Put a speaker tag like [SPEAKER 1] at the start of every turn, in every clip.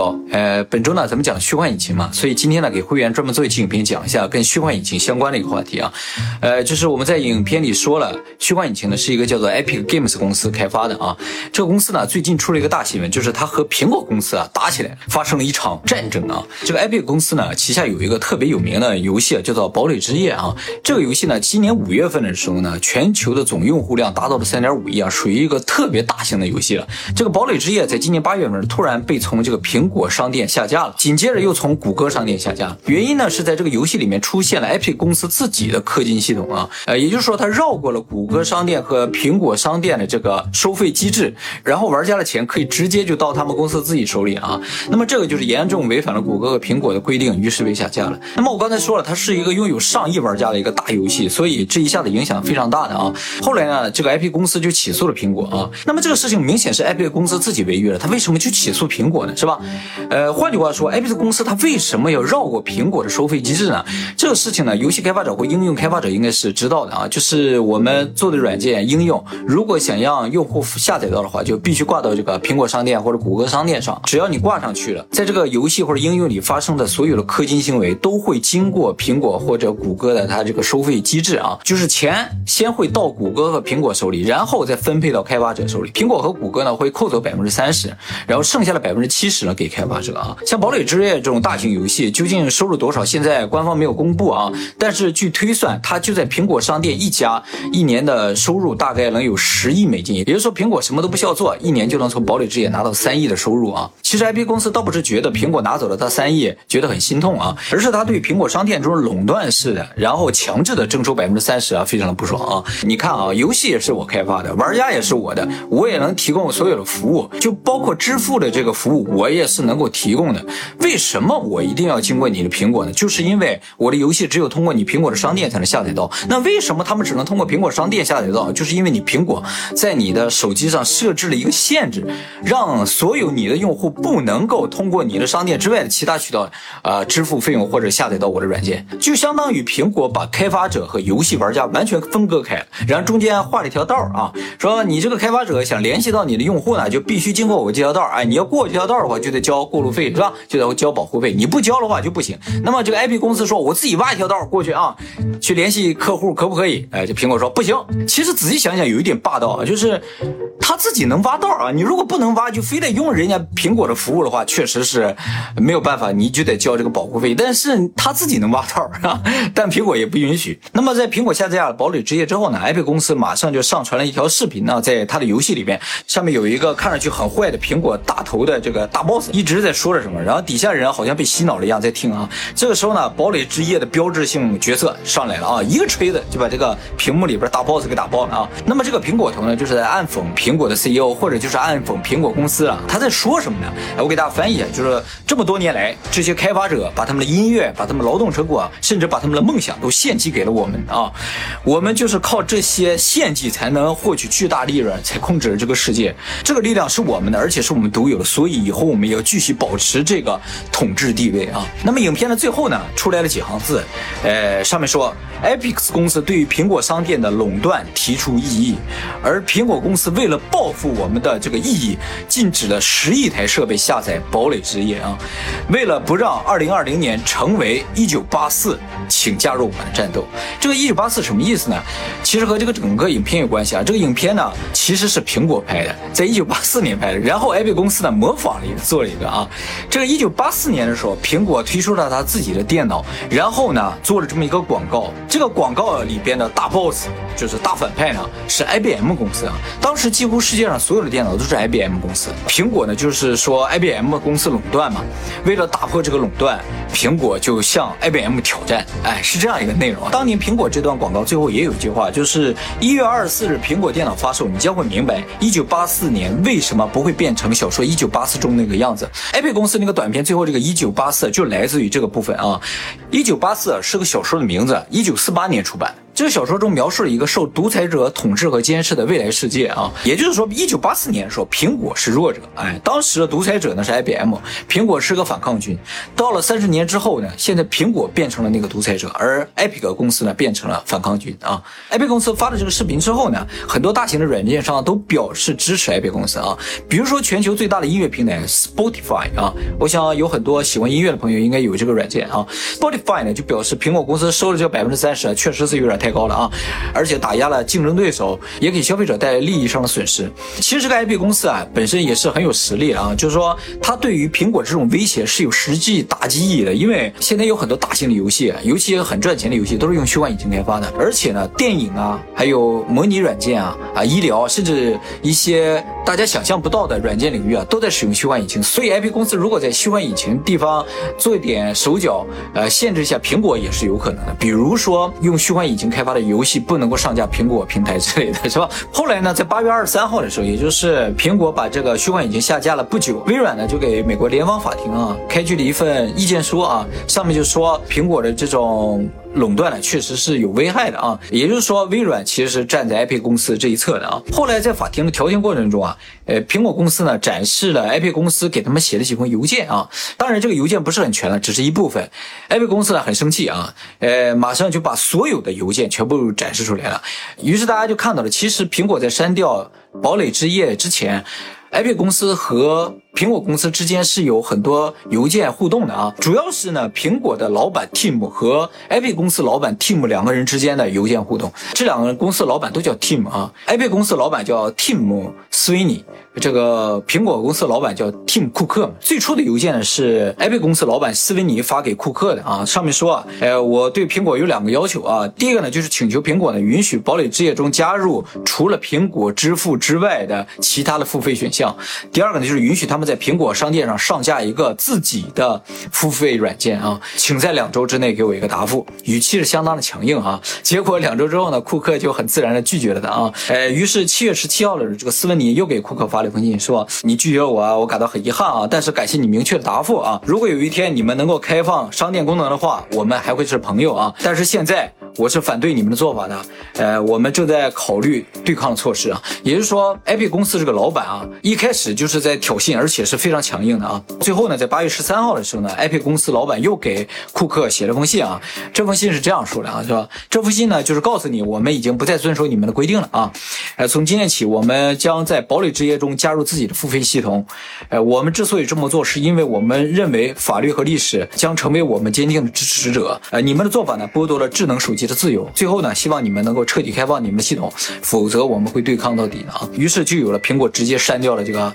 [SPEAKER 1] 好，呃，本周呢，咱们讲虚幻引擎嘛，所以今天呢，给会员专门做一期影片，讲一下跟虚幻引擎相关的一个话题啊。呃，就是我们在影片里说了，虚幻引擎呢是一个叫做 Epic Games 公司开发的啊。这个公司呢，最近出了一个大新闻，就是它和苹果公司啊打起来，发生了一场战争啊。这个 Epic 公司呢，旗下有一个特别有名的游戏，叫做《堡垒之夜》啊。这个游戏呢，今年五月份的时候呢，全球的总用户量达到了三点五亿啊，属于一个特别大型的游戏了。这个《堡垒之夜》在今年八月份突然被从这个苹果商店下架了，紧接着又从谷歌商店下架。原因呢是在这个游戏里面出现了 Epic 公司自己的氪金系统啊，呃，也就是说它绕过了谷歌商店和苹果商店的这个收费机制，然后玩家的钱可以直接就到他们公司自己手里啊。那么这个就是严重违反了谷歌和苹果的规定，于是被下架了。那么我刚才说了，它是一个拥有上亿玩家的一个大游戏，所以这一下子影响非常大的啊。后来呢，这个 Epic 公司就起诉了苹果啊。那么这个事情明显是 Epic 公司自己违约了，他为什么去起诉苹果呢？是吧？呃，换句话说，Epic 公司它为什么要绕过苹果的收费机制呢？这个事情呢，游戏开发者或应用开发者应该是知道的啊。就是我们做的软件应用，如果想让用户下载到的话，就必须挂到这个苹果商店或者谷歌商店上。只要你挂上去了，在这个游戏或者应用里发生的所有的氪金行为，都会经过苹果或者谷歌的它这个收费机制啊。就是钱先会到谷歌和苹果手里，然后再分配到开发者手里。苹果和谷歌呢会扣走百分之三十，然后剩下的百分之七十呢给开发者啊。像堡垒之夜这种大型游戏，究竟收入多少？现在官方没有公布啊。但是据推算，它就在苹果商店一家，一年的收入大概能有十亿美金。也就是说，苹果什么都不需要做，一年就能从堡垒之夜拿到三亿的收入啊。其实 IP 公司倒不是觉得苹果拿走了它三亿，觉得很心痛啊，而是他对苹果商店这种垄断式的，然后强制的征收百分之三十啊，非常的不爽啊。你看啊，游戏也是我开发的，玩家也是我的，我也能提供所有的服务，就包括支付的这个服务，我也是能够提供的。为什么我一定要经过你的苹果呢？就是因为我的游戏只有通过你苹果的商店才能下载到。那为什么他们只能通过苹果商店下载到？就是因为你苹果在你的手机上设置了一个限制，让所有你的用户不能够通过你的商店之外的其他渠道，呃，支付费用或者下载到我的软件，就相当于苹果把开发者和游戏玩家完全分割开了，然后中间画了一条道啊，说你这个开发者想联系到你的用户呢，就必须经过我这条道，哎，你要过这条道的话，就得交交过路费，是吧？就得交保护费，你不交的话就不行。那么这个 IP 公司说，我自己挖一条道过去啊，去联系客户可不可以？哎，这苹果说不行。其实仔细想想，有一点霸道啊，就是他自己能挖道啊，你如果不能挖，就非得用人家苹果的服务的话，确实是没有办法，你就得交这个保护费。但是他自己能挖道啊，但苹果也不允许。那么在苹果下架了堡垒之夜之后呢，IP 公司马上就上传了一条视频呢，在他的游戏里边，上面有一个看上去很坏的苹果大头的这个大 boss 一直在说着什么，然后底下人好像被洗脑了一样在听啊。这个时候呢，堡垒之夜的标志性角色上来了啊，一个锤子就把这个屏幕里边大 boss 给打爆了啊。那么这个苹果头呢，就是在暗讽苹果的 CEO，或者就是暗讽苹果公司啊。他在说什么呢？哎，我给大家翻译一下，就是这么多年来，这些开发者把他们的音乐、把他们劳动成果，甚至把他们的梦想都献祭给了我们啊。我们就是靠这些献祭才能获取巨大利润，才控制了这个世界。这个力量是我们的，而且是我们独有的，所以以后我们要继续保持这个统治地位啊。那么影片的最后呢，出来了几行字，呃，上面说，Epic 公司对于苹果商店的垄断提出异议，而苹果公司为了报复我们的这个异议，禁止了十亿台设备下载《堡垒之夜》啊。为了不让2020年成为1984，请加入我们的战斗。这个1984什么意思呢？其实和这个整个影片有关系啊。这个影片呢，其实是苹果拍的，在1984年拍的，然后 Epic 公司呢模仿了一个，做了一个啊。这个1984年的时候，苹果推出了它自己的电脑，然后呢做了这么一个广告。这个广告里边的大 boss 就是大反派呢，是 IBM 公司啊。当时几乎世界上所有的电脑都是 IBM 公司，苹果呢就是说 IBM 公司垄断嘛。为了打破这个垄断，苹果就向 IBM 挑战。哎，是这样一个内容。当年苹果这段广告最后也有一句话，就是一月二十四日苹果电脑发售，你将会明白一九八四年为什么不会变成小说一九八四中那个样子。IBM 公司那个短片最后这个一九八四就来自于这个部分啊。一九八四是个小说的名字，一九四八年出版。这个小说中描述了一个受独裁者统治和监视的未来世界啊，也就是说，一九八四年的时候，苹果是弱者，哎，当时的独裁者呢是 IBM，苹果是个反抗军。到了三十年之后呢，现在苹果变成了那个独裁者，而 Epic 公司呢变成了反抗军啊。Epic 公司发了这个视频之后呢，很多大型的软件商都表示支持 Epic 公司啊，比如说全球最大的音乐平台 Spotify 啊，我想有很多喜欢音乐的朋友应该有这个软件啊。Spotify 呢就表示苹果公司收了这百分之三十，确实是有点太太高了啊，而且打压了竞争对手，也给消费者带来利益上的损失。其实这个 IP 公司啊本身也是很有实力的啊，就是说它对于苹果这种威胁是有实际打击意义的，因为现在有很多大型的游戏，尤其很赚钱的游戏都是用虚幻引擎开发的，而且呢电影啊，还有模拟软件啊啊医疗，甚至一些大家想象不到的软件领域啊都在使用虚幻引擎。所以 IP 公司如果在虚幻引擎地方做一点手脚，呃限制一下苹果也是有可能的，比如说用虚幻引擎开发的游戏不能够上架苹果平台之类的是吧？后来呢，在八月二十三号的时候，也就是苹果把这个虚幻引擎下架了不久，微软呢就给美国联邦法庭啊开具了一份意见书啊，上面就说苹果的这种。垄断呢，确实是有危害的啊。也就是说，微软其实是站在 IP 公司这一侧的啊。后来在法庭的调停过程中啊，呃，苹果公司呢展示了 IP 公司给他们写的几封邮件啊。当然，这个邮件不是很全了，只是一部分。IP 公司呢很生气啊，呃，马上就把所有的邮件全部展示出来了。于是大家就看到了，其实苹果在删掉堡垒之夜之前。iP 公司和苹果公司之间是有很多邮件互动的啊，主要是呢，苹果的老板 Tim 和 iP 公司老板 Tim 两个人之间的邮件互动。这两个人公司老板都叫 Tim 啊，iP 公司老板叫 Tim Sweeney。这个苹果公司老板叫 Tim 库克，最初的邮件呢是 Epic 公司老板斯文尼发给库克的啊，上面说啊，呃，我对苹果有两个要求啊，第一个呢就是请求苹果呢允许堡垒之夜中加入除了苹果支付之外的其他的付费选项，第二个呢就是允许他们在苹果商店上上架一个自己的付费软件啊，请在两周之内给我一个答复，语气是相当的强硬啊，结果两周之后呢，库克就很自然的拒绝了他啊，呃，于是七月十七号的这个斯文尼又给库克发。发了一封信说你拒绝我啊，我感到很遗憾啊，但是感谢你明确的答复啊。如果有一天你们能够开放商店功能的话，我们还会是朋友啊。但是现在我是反对你们的做法的，呃，我们正在考虑对抗措施啊。也就是说，Epic 公司这个老板啊，一开始就是在挑衅，而且是非常强硬的啊。最后呢，在八月十三号的时候呢，Epic 公司老板又给库克写了封信啊。这封信是这样说的啊，是吧？这封信呢，就是告诉你，我们已经不再遵守你们的规定了啊。呃，从今天起，我们将在堡垒之夜中。加入自己的付费系统，呃，我们之所以这么做，是因为我们认为法律和历史将成为我们坚定的支持者。呃，你们的做法呢，剥夺了智能手机的自由。最后呢，希望你们能够彻底开放你们的系统，否则我们会对抗到底的啊。于是就有了苹果直接删掉了这个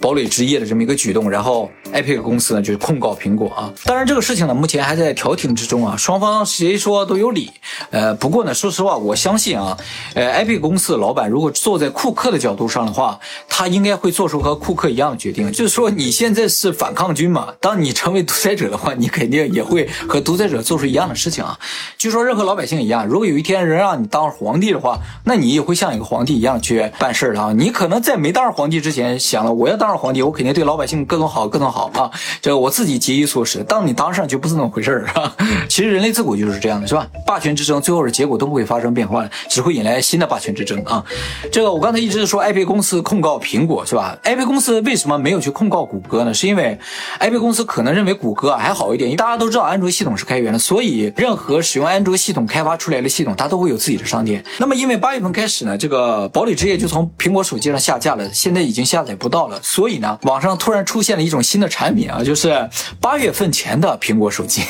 [SPEAKER 1] 堡垒之夜的这么一个举动，然后 Epic 公司呢就是控告苹果啊。当然这个事情呢，目前还在调停之中啊，双方谁说都有理。呃，不过呢，说实话，我相信啊，呃，Epic 公司的老板如果坐在库克的角度上的话，他应该会做出和库克一样的决定，就是说你现在是反抗军嘛，当你成为独裁者的话，你肯定也会和独裁者做出一样的事情啊。据说任何老百姓一样，如果有一天人让你当皇帝的话，那你也会像一个皇帝一样去办事儿啊。你可能在没当上皇帝之前想了，我要当上皇帝，我肯定对老百姓各种好，各种好啊。这个我自己节衣缩食。当你当上就不是那么回事儿啊。其实人类自古就是这样的，是吧？霸权之争最后的结果都不会发生变化，只会引来新的霸权之争啊。这个我刚才一直说 IP 公司控告苹果是吧？IP 公司为什么没有去控告谷歌呢？是因为 IP 公司可能认为谷歌还好一点，因为大家都知道安卓系统是开源的，所以任何使用安卓系统开开发出来的系统，它都会有自己的商店。那么因为八月份开始呢，这个堡垒之夜就从苹果手机上下架了，现在已经下载不到了，所以呢，网上突然出现了一种新的产品啊，就是八月份前的苹果手机。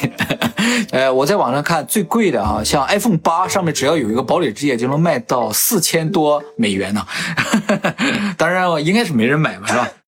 [SPEAKER 1] 呃，我在网上看最贵的啊，像 iPhone 八上面只要有一个堡垒之夜就能卖到四千多美元呢。当然，应该是没人买吧，是吧？